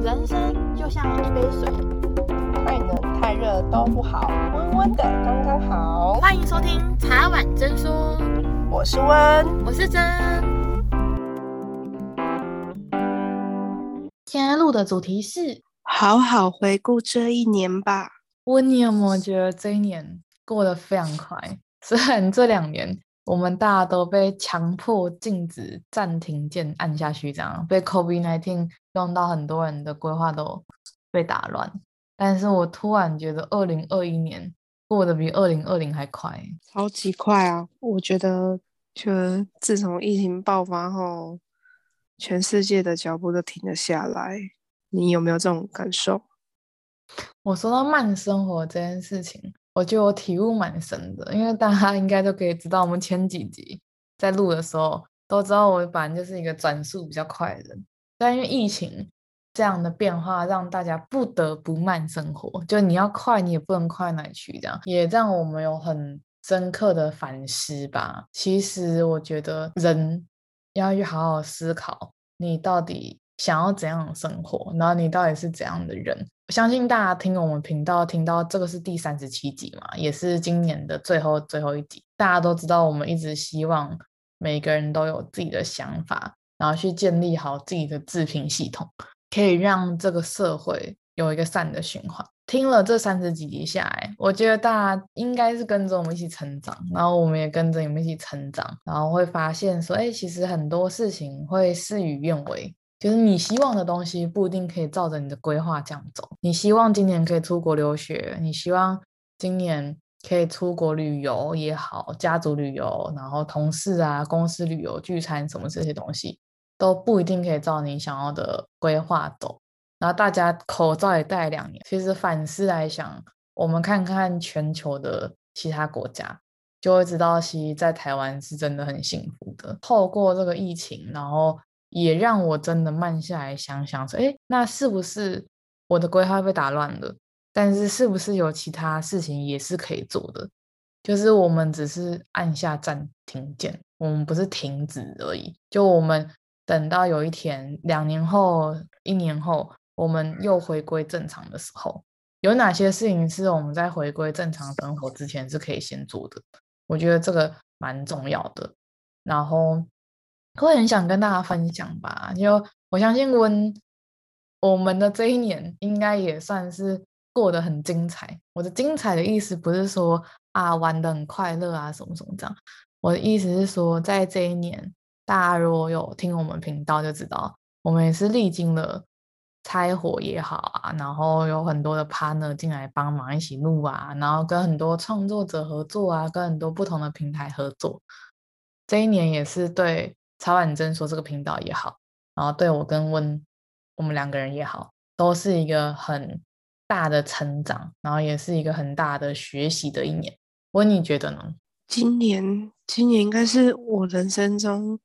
人生就像一杯水，太冷太热都不好，温温的刚刚好。欢迎收听茶碗真说，我是温，我是真。今天录的主题是好好回顾这一年吧。温，你有没有觉得这一年过得非常快？虽然这两年。我们大家都被强迫禁止暂停键按下去，这样被 COVID-19 用到很多人的规划都被打乱。但是我突然觉得，二零二一年过得比二零二零还快，超级快啊！我觉得，就自从疫情爆发后，全世界的脚步都停了下来。你有没有这种感受？我说到慢生活这件事情。我觉得我体悟蛮深的，因为大家应该都可以知道，我们前几集在录的时候都知道，我本来就是一个转速比较快的人，但因为疫情这样的变化，让大家不得不慢生活，就你要快，你也不能快哪去，这样也让我们有很深刻的反思吧。其实我觉得人要去好好思考，你到底想要怎样的生活，然后你到底是怎样的人。相信大家听我们频道听到这个是第三十七集嘛，也是今年的最后最后一集。大家都知道，我们一直希望每个人都有自己的想法，然后去建立好自己的自评系统，可以让这个社会有一个善的循环。听了这三十几集下来，我觉得大家应该是跟着我们一起成长，然后我们也跟着你们一起成长，然后会发现说，哎，其实很多事情会事与愿违。就是你希望的东西不一定可以照着你的规划这样走。你希望今年可以出国留学，你希望今年可以出国旅游也好，家族旅游，然后同事啊、公司旅游、聚餐什么这些东西都不一定可以照你想要的规划走。然后大家口罩也戴两年，其实反思来想，我们看看全球的其他国家，就会知道其实在台湾是真的很幸福的。透过这个疫情，然后。也让我真的慢下来想想说，哎，那是不是我的规划被打乱了？但是是不是有其他事情也是可以做的？就是我们只是按下暂停键，我们不是停止而已。就我们等到有一天，两年后、一年后，我们又回归正常的时候，有哪些事情是我们在回归正常生活之前是可以先做的？我觉得这个蛮重要的。然后。会很想跟大家分享吧，就我相信温，我们的这一年应该也算是过得很精彩。我的精彩的意思不是说啊玩的很快乐啊什么什么这样，我的意思是说，在这一年，大家如果有听我们频道就知道，我们也是历经了拆伙也好啊，然后有很多的 partner 进来帮忙一起录啊，然后跟很多创作者合作啊，跟很多不同的平台合作，这一年也是对。茶碗真说这个频道也好，然后对我跟温，我们两个人也好，都是一个很大的成长，然后也是一个很大的学习的一年。温，你觉得呢？今年，今年应该是我人生中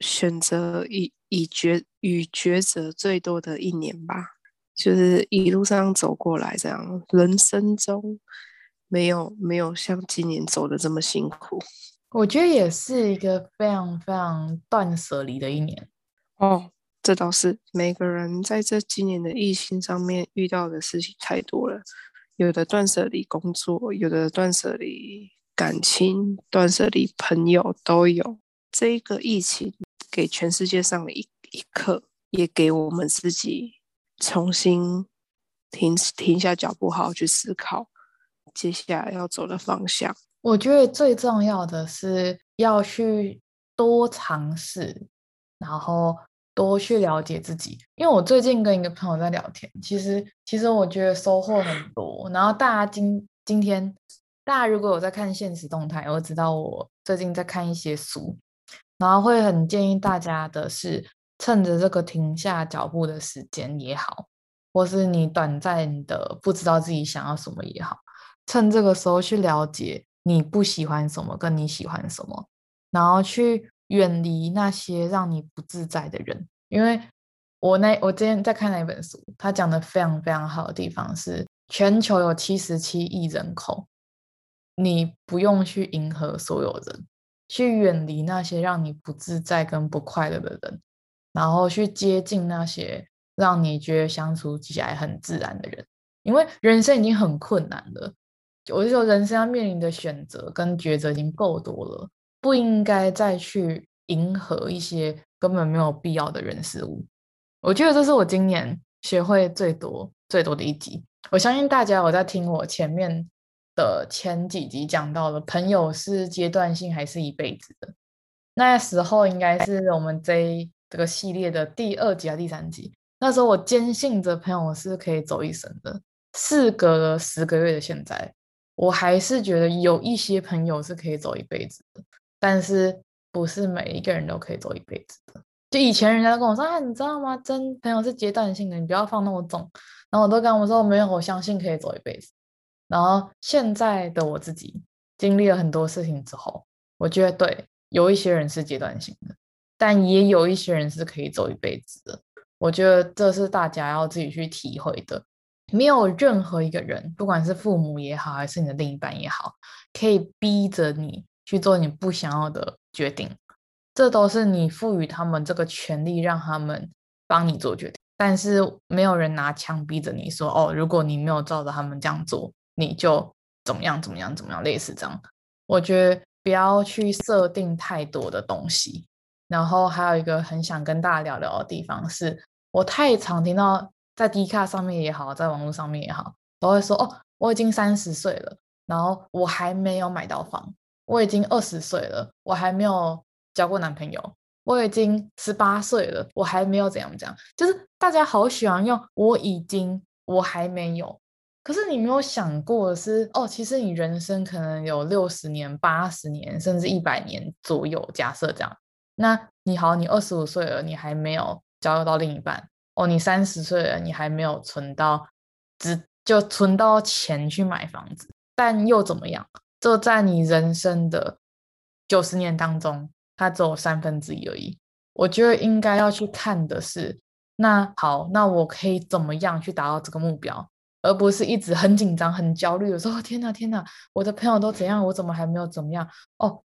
选择以以抉与抉择最多的一年吧。就是一路上走过来，这样人生中没有没有像今年走的这么辛苦。我觉得也是一个非常非常断舍离的一年哦，这倒是每个人在这今年的疫情上面遇到的事情太多了，有的断舍离工作，有的断舍离感情，断舍离朋友都有。这一个疫情给全世界上了一一课，也给我们自己重新停停下脚步，好好去思考接下来要走的方向。我觉得最重要的是要去多尝试，然后多去了解自己。因为我最近跟一个朋友在聊天，其实其实我觉得收获很多。然后大家今今天大家如果有在看现实动态，我知道我最近在看一些书，然后会很建议大家的是，趁着这个停下脚步的时间也好，或是你短暂的不知道自己想要什么也好，趁这个时候去了解。你不喜欢什么，跟你喜欢什么，然后去远离那些让你不自在的人。因为我那我之前在看那本书，他讲的非常非常好的地方是，全球有七十七亿人口，你不用去迎合所有人，去远离那些让你不自在跟不快乐的人，然后去接近那些让你觉得相处起来很自然的人。因为人生已经很困难了，我就说人生要面临的选择跟抉择已经够多了，不应该再去迎合一些根本没有必要的人事物。我觉得这是我今年学会最多最多的一集。我相信大家有在听我前面的前几集讲到的，朋友是阶段性还是一辈子的？那时候应该是我们这这个系列的第二集啊第三集？那时候我坚信着朋友是可以走一生的。事隔了十个月的现在，我还是觉得有一些朋友是可以走一辈子的，但是不是每一个人都可以走一辈子的。就以前人家都跟我说：“啊，你知道吗？真朋友是阶段性的，你不要放那么重。”然后我都跟他们说：“没有，我相信可以走一辈子。”然后现在的我自己经历了很多事情之后，我觉得对，有一些人是阶段性的，但也有一些人是可以走一辈子的。我觉得这是大家要自己去体会的。没有任何一个人，不管是父母也好，还是你的另一半也好，可以逼着你去做你不想要的决定。这都是你赋予他们这个权利，让他们帮你做决定。但是没有人拿枪逼着你说：“哦，如果你没有照着他们这样做，你就怎么样怎么样怎么样。”类似这样，我觉得不要去设定太多的东西。然后还有一个很想跟大家聊聊的地方是，我太常听到在 D 卡上面也好，在网络上面也好，都会说：“哦，我已经三十岁了，然后我还没有买到房；我已经二十岁了，我还没有。”交过男朋友，我已经十八岁了，我还没有怎样怎样，就是大家好喜欢用“我已经”，我还没有。可是你没有想过的是，哦，其实你人生可能有六十年、八十年，甚至一百年左右。假设这样，那你好，你二十五岁了，你还没有交到另一半。哦，你三十岁了，你还没有存到，只就存到钱去买房子。但又怎么样？就在你人生的九十年当中。它只有三分之一而已，我觉得应该要去看的是，那好，那我可以怎么样去达到这个目标，而不是一直很紧张、很焦虑的说：“天哪，天哪，我的朋友都怎样，我怎么还没有怎么样？”哦，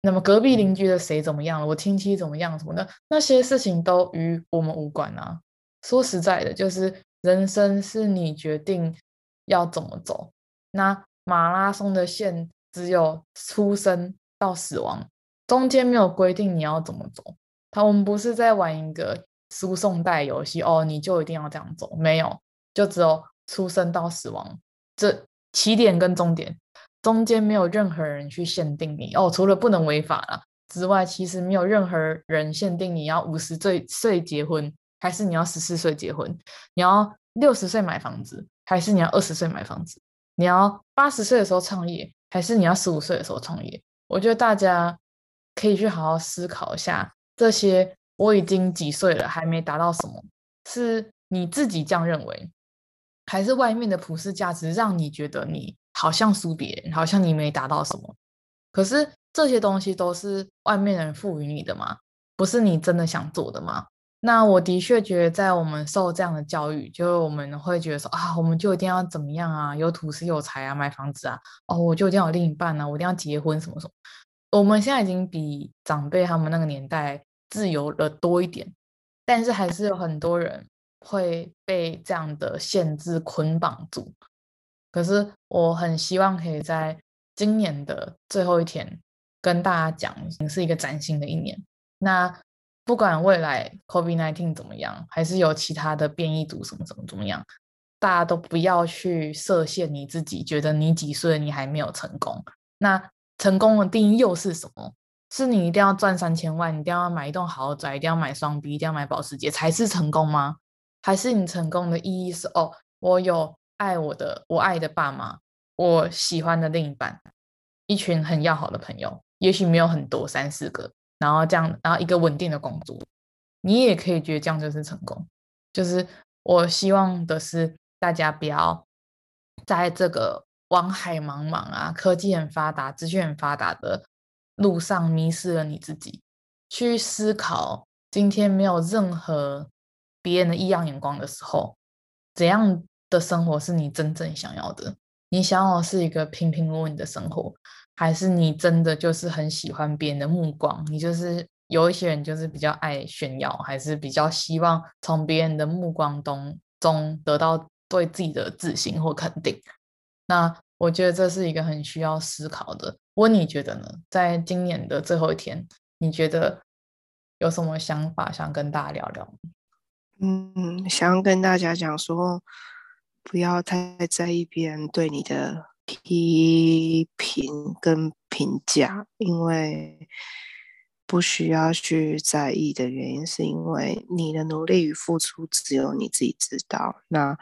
那么隔壁邻居的谁怎么样了？我亲戚怎么样？什么的那些事情都与我们无关啊。说实在的，就是人生是你决定要怎么走，那马拉松的线只有出生到死亡。中间没有规定你要怎么走，他我们不是在玩一个输送带游戏哦，你就一定要这样走，没有，就只有出生到死亡这起点跟终点，中间没有任何人去限定你哦，除了不能违法了之外，其实没有任何人限定你要五十岁岁结婚，还是你要十四岁结婚，你要六十岁买房子，还是你要二十岁买房子，你要八十岁的时候创业，还是你要十五岁的时候创业？我觉得大家。可以去好好思考一下，这些我已经几岁了，还没达到什么？是你自己这样认为，还是外面的普世价值让你觉得你好像输别人，好像你没达到什么？可是这些东西都是外面人赋予你的吗？不是你真的想做的吗？那我的确觉得，在我们受这样的教育，就我们会觉得说啊，我们就一定要怎么样啊，有土斯有财啊，买房子啊，哦，我就一定要有另一半啊，我一定要结婚什么什么。我们现在已经比长辈他们那个年代自由了多一点，但是还是有很多人会被这样的限制捆绑住。可是我很希望可以在今年的最后一天跟大家讲，是一个崭新的一年。那不管未来 COVID-19 怎么样，还是有其他的变异株什么什么怎么样，大家都不要去设限你自己，觉得你几岁你还没有成功。那成功的定义又是什么？是你一定要赚三千万，你一定要买一栋豪宅，一定要买双 B，一定要买保时捷才是成功吗？还是你成功的意义是哦，我有爱我的，我爱的爸妈，我喜欢的另一半，一群很要好的朋友，也许没有很多，三四个，然后这样，然后一个稳定的工作，你也可以觉得这样就是成功。就是我希望的是，大家不要在这个。网海茫茫啊，科技很发达，资讯很发达的路上迷失了你自己。去思考，今天没有任何别人的异样眼光的时候，怎样的生活是你真正想要的？你想要的是一个平平稳稳的生活，还是你真的就是很喜欢别人的目光？你就是有一些人就是比较爱炫耀，还是比较希望从别人的目光中中得到对自己的自信或肯定。那我觉得这是一个很需要思考的。问你觉得呢？在今年的最后一天，你觉得有什么想法想跟大家聊聊？嗯，想跟大家讲说，不要太在意别人对你的批评跟评价，因为不需要去在意的原因，是因为你的努力与付出只有你自己知道。那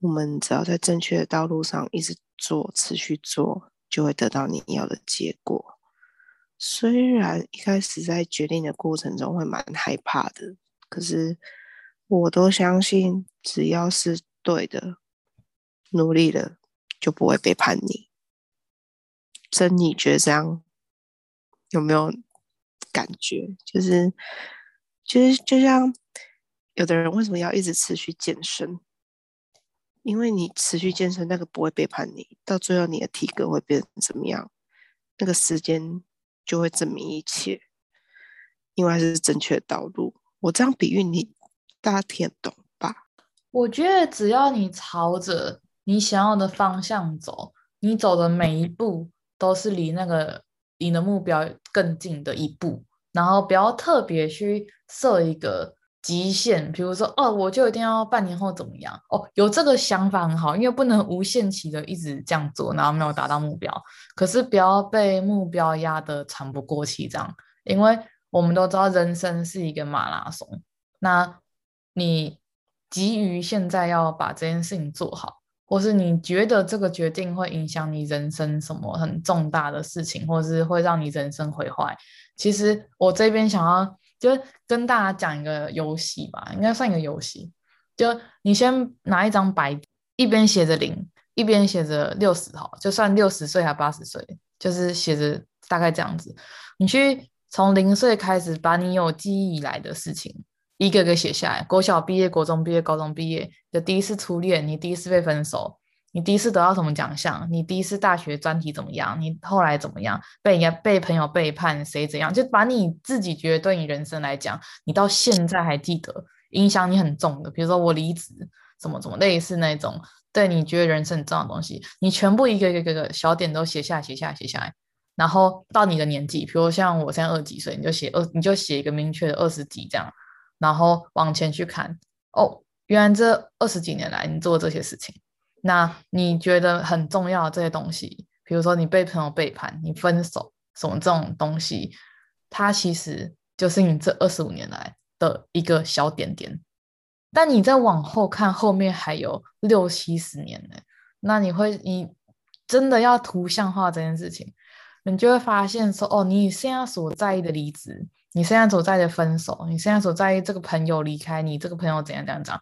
我们只要在正确的道路上一直做，持续做，就会得到你要的结果。虽然一开始在决定的过程中会蛮害怕的，可是我都相信，只要是对的，努力了就不会背叛你。真，你觉得这样有没有感觉？就是，就是，就像有的人为什么要一直持续健身？因为你持续健身，那个不会背叛你，到最后你的体格会变成怎么样？那个时间。就会证明一切，因为是正确的道路。我这样比喻你，大家听懂吧？我觉得只要你朝着你想要的方向走，你走的每一步都是离那个你的目标更近的一步。然后不要特别去设一个。极限，比如说哦，我就一定要半年后怎么样？哦，有这个想法很好，因为不能无限期的一直这样做，然后没有达到目标。可是不要被目标压得喘不过气，这样，因为我们都知道人生是一个马拉松。那你急于现在要把这件事情做好，或是你觉得这个决定会影响你人生什么很重大的事情，或是会让你人生毁坏，其实我这边想要。就是跟大家讲一个游戏吧，应该算一个游戏。就你先拿一张白，一边写着零，一边写着六十号，就算六十岁还八十岁，就是写着大概这样子。你去从零岁开始，把你有记忆以来的事情一个个写下来。国小毕业，国中毕业，高中毕业，就第一次初恋，你第一次被分手。你第一次得到什么奖项？你第一次大学专题怎么样？你后来怎么样？被人家被朋友背叛，谁怎样？就把你自己觉得对你人生来讲，你到现在还记得，影响你很重的，比如说我离职，怎么怎么类似那种，对你觉得人生很重要的东西，你全部一个一个个小点都写下来，写下来，写下来。然后到你的年纪，比如像我现在二十几岁，你就写二，你就写一个明确的二十几这样，然后往前去看，哦，原来这二十几年来你做这些事情。那你觉得很重要的这些东西，比如说你被朋友背叛、你分手什么这种东西，它其实就是你这二十五年来的一个小点点。但你再往后看，后面还有六七十年呢。那你会，你真的要图像化这件事情，你就会发现说，哦，你现在所在意的离职，你现在所在的分手，你现在所在意这个朋友离开你，这个朋友怎样怎样怎样，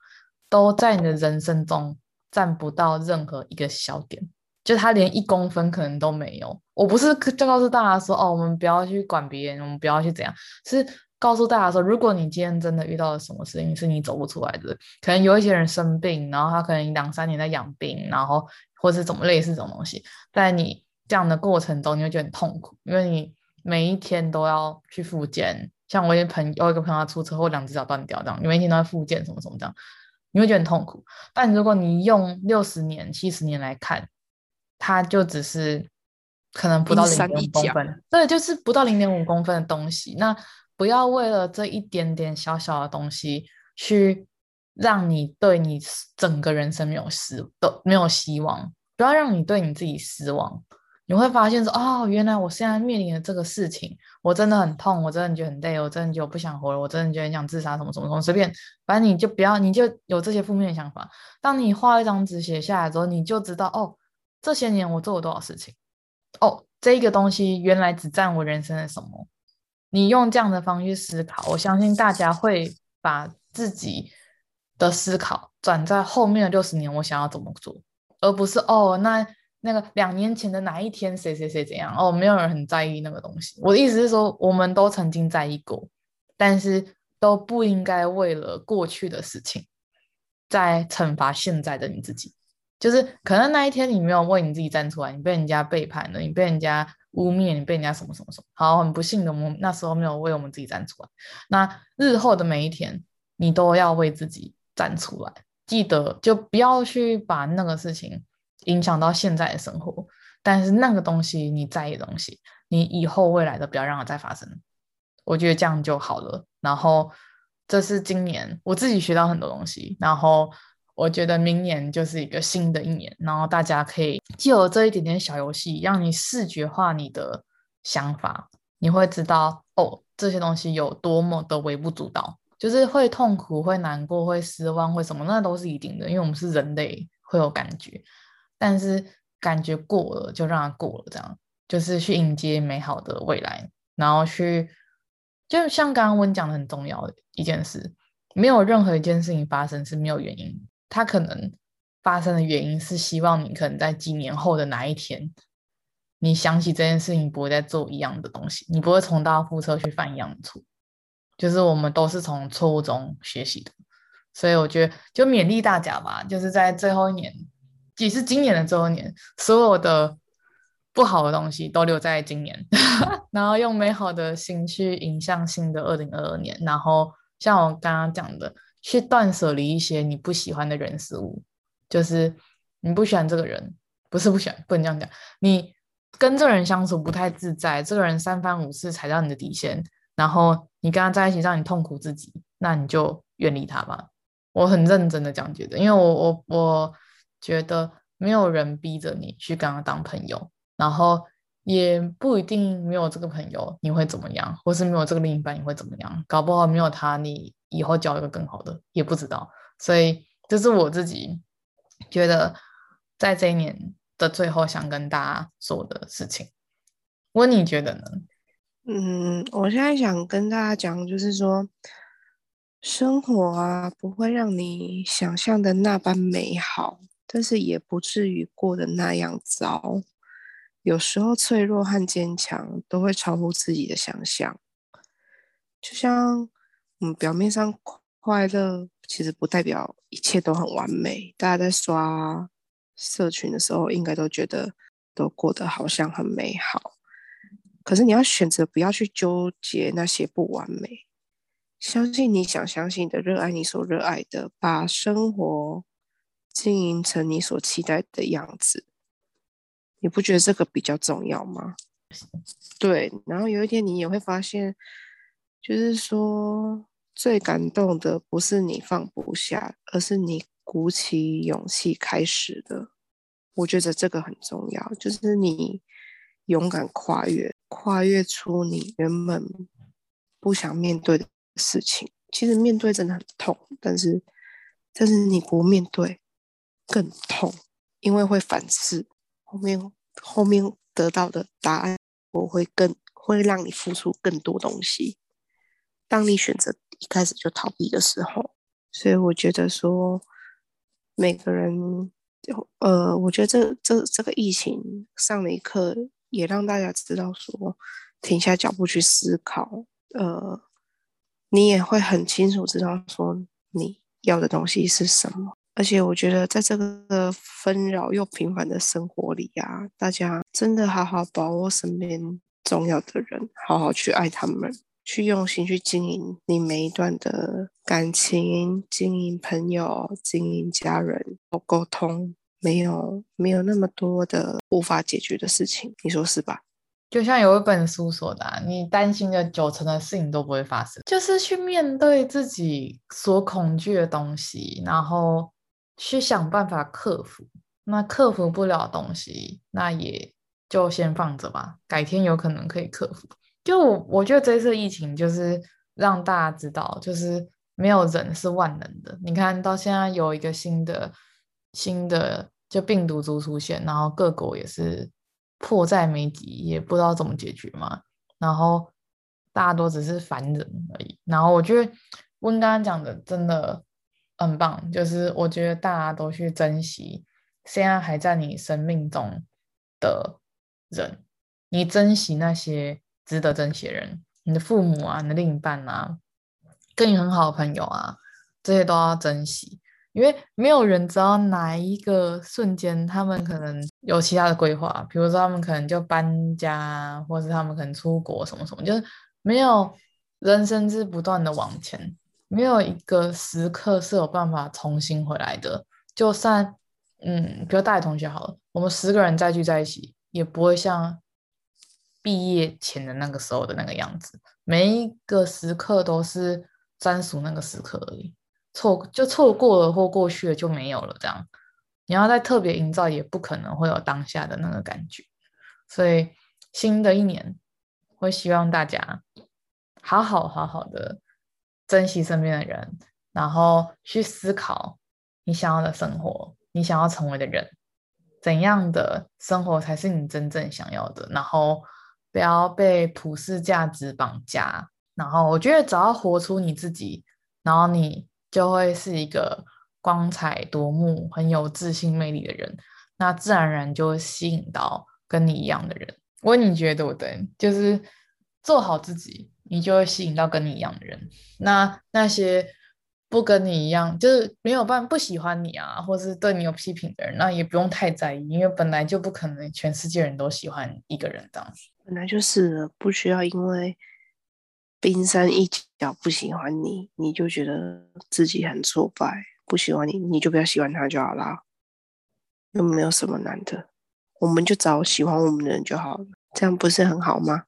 都在你的人生中。占不到任何一个小点，就他连一公分可能都没有。我不是就告诉大家说，哦，我们不要去管别人，我们不要去怎样，是告诉大家说，如果你今天真的遇到了什么事情是你走不出来的，可能有一些人生病，然后他可能两三年在养病，然后或是怎么类似这种东西，在你这样的过程中，你会觉得很痛苦，因为你每一天都要去复健。像我一朋友，有一个朋友出车祸，两只脚断掉这样，你每天都要复健什么什么这样。你会觉得很痛苦，但如果你用六十年、七十年来看，它就只是可能不到零点五公分，对，就是不到零点五公分的东西。那不要为了这一点点小小的东西，去让你对你整个人生没有失都没有希望，不要让你对你自己失望。你会发现说，哦，原来我现在面临的这个事情，我真的很痛，我真的觉得很累，我真的觉得我不想活了，我真的觉得很想自杀，什么什么什么，随便，反正你就不要，你就有这些负面的想法。当你画一张纸写下来之后，你就知道，哦，这些年我做了多少事情，哦，这一个东西原来只占我人生的什么。你用这样的方式思考，我相信大家会把自己的思考转在后面的六十年，我想要怎么做，而不是哦，那。那个两年前的哪一天，谁谁谁怎样？哦，没有人很在意那个东西。我的意思是说，我们都曾经在意过，但是都不应该为了过去的事情，在惩罚现在的你自己。就是可能那一天你没有为你自己站出来，你被人家背叛了，你被人家污蔑你被人家什么什么什么。好，很不幸的，我们那时候没有为我们自己站出来。那日后的每一天，你都要为自己站出来。记得就不要去把那个事情影响到现在的生活。但是那个东西你在意的东西，你以后未来的不要让它再发生。我觉得这样就好了。然后这是今年我自己学到很多东西。然后我觉得明年就是一个新的一年。然后大家可以借由这一点点小游戏，让你视觉化你的想法，你会知道哦，这些东西有多么的微不足道。就是会痛苦、会难过、会失望、会什么，那都是一定的，因为我们是人类，会有感觉。但是感觉过了就让它过了，这样就是去迎接美好的未来，然后去，就像刚刚温讲的很重要的一件事，没有任何一件事情发生是没有原因，它可能发生的原因是希望你可能在几年后的哪一天，你想起这件事情不会再做一样的东西，你不会重蹈覆辙去犯一样的错，就是我们都是从错误中学习的，所以我觉得就勉励大家吧，就是在最后一年。也是今年的周年，所有的不好的东西都留在今年，然后用美好的心去迎向新的二零二二年。然后像我刚刚讲的，去断舍离一些你不喜欢的人事物，就是你不喜欢这个人，不是不喜欢，不能这样讲，你跟这个人相处不太自在，这个人三番五次踩到你的底线，然后你跟他在一起让你痛苦自己，那你就远离他吧。我很认真的讲觉得，因为我我我。觉得没有人逼着你去跟他当朋友，然后也不一定没有这个朋友你会怎么样，或是没有这个另一半你会怎么样，搞不好没有他你以后交一个更好的也不知道。所以这是我自己觉得在这一年的最后想跟大家说的事情。温，你觉得呢？嗯，我现在想跟大家讲，就是说生活啊，不会让你想象的那般美好。但是也不至于过得那样糟。有时候脆弱和坚强都会超乎自己的想象。就像嗯表面上快乐，其实不代表一切都很完美。大家在刷社群的时候，应该都觉得都过得好像很美好。可是你要选择不要去纠结那些不完美，相信你想相信的，热爱你所热爱的，把生活。经营成你所期待的样子，你不觉得这个比较重要吗？对，然后有一天你也会发现，就是说最感动的不是你放不下，而是你鼓起勇气开始的。我觉得这个很重要，就是你勇敢跨越，跨越出你原本不想面对的事情。其实面对真的很痛，但是但是你不面对。更痛，因为会反思，后面后面得到的答案，我会更会让你付出更多东西。当你选择一开始就逃避的时候，所以我觉得说，每个人，呃，我觉得这这这个疫情上了一课，也让大家知道说，停下脚步去思考，呃，你也会很清楚知道说你要的东西是什么。而且我觉得，在这个纷扰又平凡的生活里啊，大家真的好好把握身边重要的人，好好去爱他们，去用心去经营你每一段的感情，经营朋友，经营家人，沟通，没有没有那么多的无法解决的事情，你说是吧？就像有一本书说的，你担心的九成的事情都不会发生，就是去面对自己所恐惧的东西，然后。去想办法克服，那克服不了东西，那也就先放着吧，改天有可能可以克服。就我我觉得这次疫情就是让大家知道，就是没有人是万能的。你看到现在有一个新的新的就病毒株出现，然后各国也是迫在眉睫，也不知道怎么解决嘛。然后大家都只是凡人而已。然后我觉得温刚刚讲的真的。很棒，就是我觉得大家都去珍惜现在还在你生命中的人，你珍惜那些值得珍惜的人，你的父母啊，你的另一半啊，跟你很好的朋友啊，这些都要珍惜。因为没有人知道哪一个瞬间他们可能有其他的规划，比如说他们可能就搬家，或是他们可能出国什么什么，就是没有人生是不断的往前，没有一个时刻是有办法重新回来的。就算嗯，比如大学同学好了，我们十个人再聚在一起，也不会像毕业前的那个时候的那个样子。每一个时刻都是专属那个时刻而已。错就错过了或过去了就没有了，这样你要再特别营造，也不可能会有当下的那个感觉。所以新的一年，会希望大家好好好好的珍惜身边的人，然后去思考你想要的生活，你想要成为的人，怎样的生活才是你真正想要的，然后不要被普世价值绑架。然后我觉得只要活出你自己，然后你。就会是一个光彩夺目、很有自信魅力的人，那自然而然就会吸引到跟你一样的人。我你觉得对不对？就是做好自己，你就会吸引到跟你一样的人。那那些不跟你一样，就是没有办法不喜欢你啊，或是对你有批评的人，那也不用太在意，因为本来就不可能全世界人都喜欢一个人这样。本来就是不需要因为。冰山一角不喜欢你，你就觉得自己很挫败；不喜欢你，你就不要喜欢他就好啦。又没有什么难的，我们就找喜欢我们的人就好了，这样不是很好吗？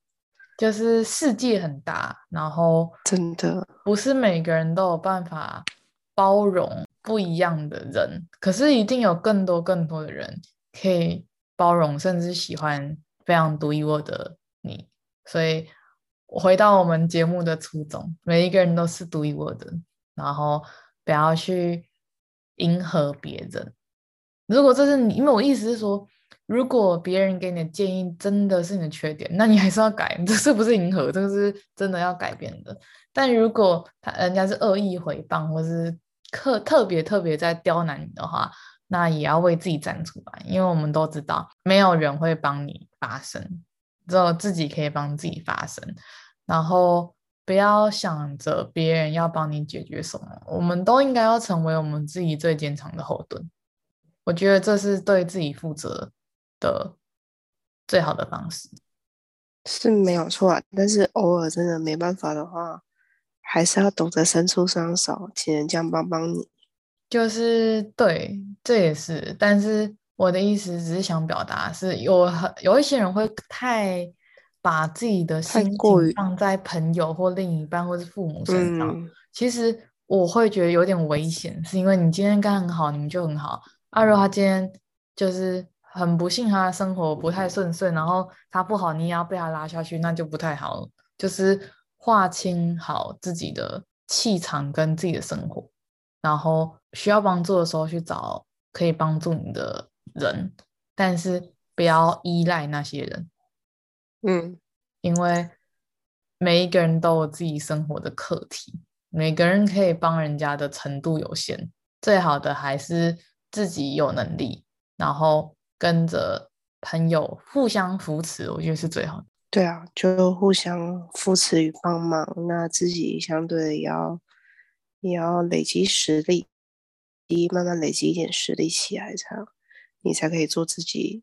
就是世界很大，然后真的不是每个人都有办法包容不一样的人，可是一定有更多更多的人可以包容，甚至喜欢非常独一无二的你，所以。回到我们节目的初衷，每一个人都是独一无二的，然后不要去迎合别人。如果这是你，因为我意思是说，如果别人给你的建议真的是你的缺点，那你还是要改，这是不是迎合？这个是真的要改变的。但如果他人家是恶意回报，或是特特别特别在刁难你的话，那也要为自己站出来，因为我们都知道，没有人会帮你发声。只有自己可以帮自己发声，然后不要想着别人要帮你解决什么，我们都应该要成为我们自己最坚强的后盾。我觉得这是对自己负责的最好的方式，是没有错啊。但是偶尔真的没办法的话，还是要懂得伸出双手，请人家帮帮你。就是对，这也是，但是。我的意思只是想表达，是有很有一些人会太把自己的心情放在朋友或另一半或是父母身上。嗯、其实我会觉得有点危险，是因为你今天刚很好，你们就很好。啊，如果他今天就是很不幸，他的生活不太顺遂，然后他不好，你也要被他拉下去，那就不太好了。就是划清好自己的气场跟自己的生活，然后需要帮助的时候去找可以帮助你的人，但是不要依赖那些人，嗯，因为每一个人都有自己生活的课题，每个人可以帮人家的程度有限，最好的还是自己有能力，然后跟着朋友互相扶持，我觉得是最好的。对啊，就互相扶持与帮忙，那自己相对也要也要累积实力，一慢慢累积一点实力起来才好。你才可以做自己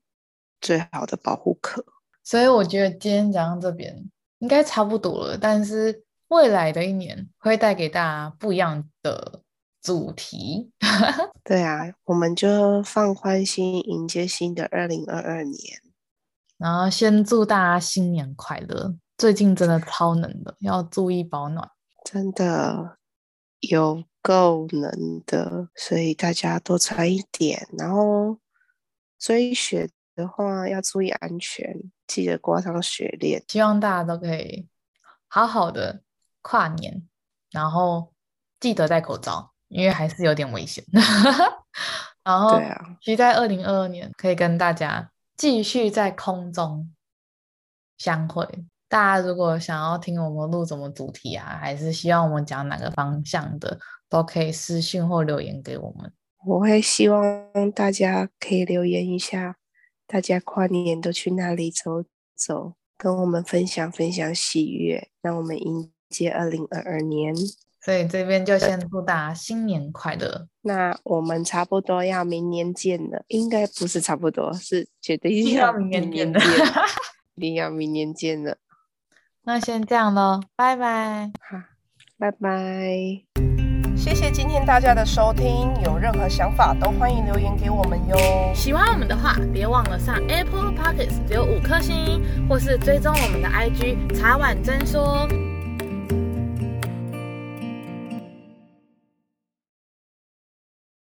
最好的保护壳。所以我觉得今天讲到这边应该差不多了。但是未来的一年会带给大家不一样的主题。对啊，我们就放宽心，迎接新的二零二二年。然后先祝大家新年快乐。最近真的超冷的，要注意保暖。真的有够冷的，所以大家多穿一点。然后。追雪的话要注意安全，记得挂上雪链。希望大家都可以好好的跨年，然后记得戴口罩，因为还是有点危险。然后，对啊，期待二零二二年可以跟大家继续在空中相会。大家如果想要听我们录什么主题啊，还是希望我们讲哪个方向的，都可以私信或留言给我们。我会希望大家可以留言一下，大家跨年都去哪里走走，跟我们分享分享喜悦，让我们迎接二零二二年。所以这边就先祝大家新年快乐。那我们差不多要明年见了，应该不是差不多，是绝对一定要明年见的，一定要明年见了。那先这样喽，拜拜。好，拜拜。谢谢今天大家的收听，有任何想法都欢迎留言给我们哟。喜欢我们的话，别忘了上 Apple Podcast 留五颗星，或是追踪我们的 IG 茶碗真说。